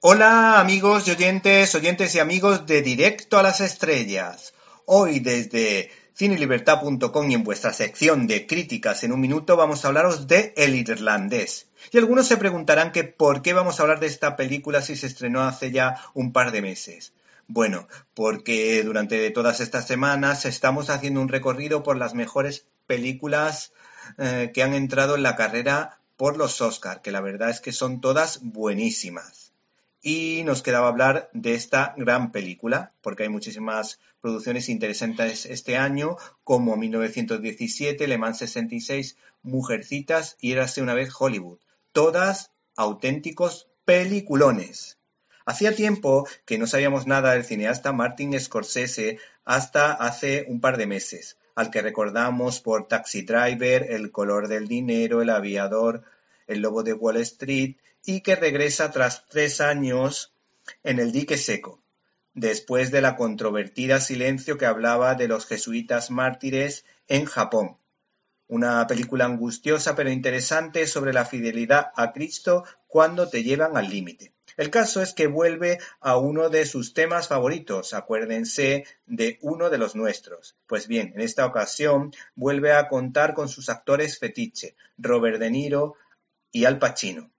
Hola amigos y oyentes, oyentes y amigos de Directo a las Estrellas. Hoy desde cinelibertad.com y en vuestra sección de críticas en un minuto vamos a hablaros de El Irlandés. Y algunos se preguntarán que por qué vamos a hablar de esta película si se estrenó hace ya un par de meses. Bueno, porque durante todas estas semanas estamos haciendo un recorrido por las mejores películas eh, que han entrado en la carrera por los Oscar, que la verdad es que son todas buenísimas. Y nos quedaba hablar de esta gran película, porque hay muchísimas producciones interesantes este año, como 1917, Le Mans 66, Mujercitas y Érase una vez Hollywood. Todas auténticos peliculones. Hacía tiempo que no sabíamos nada del cineasta Martin Scorsese hasta hace un par de meses, al que recordamos por Taxi Driver, El color del dinero, El aviador, El lobo de Wall Street y que regresa tras tres años en el dique seco, después de la controvertida Silencio que hablaba de los jesuitas mártires en Japón. Una película angustiosa pero interesante sobre la fidelidad a Cristo cuando te llevan al límite. El caso es que vuelve a uno de sus temas favoritos, acuérdense de uno de los nuestros. Pues bien, en esta ocasión vuelve a contar con sus actores fetiche, Robert De Niro y Al Pacino,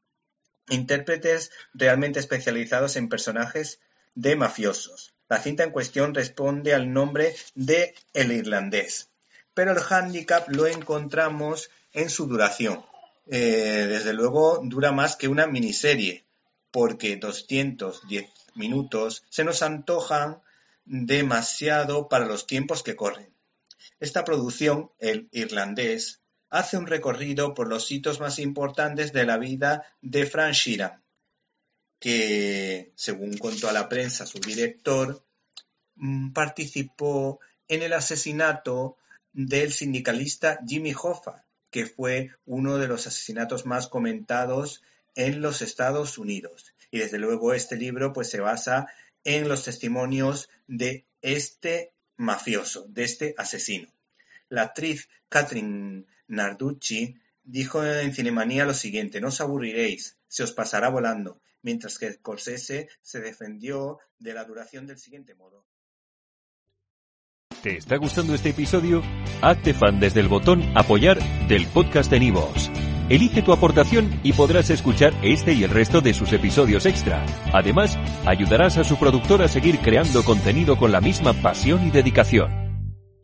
intérpretes realmente especializados en personajes de mafiosos. La cinta en cuestión responde al nombre de El Irlandés, pero el hándicap lo encontramos en su duración. Eh, desde luego dura más que una miniserie, porque 210 minutos se nos antojan demasiado para los tiempos que corren. Esta producción, El Irlandés, hace un recorrido por los hitos más importantes de la vida de Frank Sheeran, que, según contó a la prensa su director, mm, participó en el asesinato del sindicalista Jimmy Hoffa, que fue uno de los asesinatos más comentados en los Estados Unidos. Y desde luego este libro pues se basa en los testimonios de este mafioso, de este asesino. La actriz Catherine Narducci dijo en Cinemanía lo siguiente, no os aburriréis, se os pasará volando, mientras que Scorsese se defendió de la duración del siguiente modo. ¿Te está gustando este episodio? Hazte fan desde el botón Apoyar del podcast de Nivos. Elige tu aportación y podrás escuchar este y el resto de sus episodios extra. Además, ayudarás a su productor a seguir creando contenido con la misma pasión y dedicación.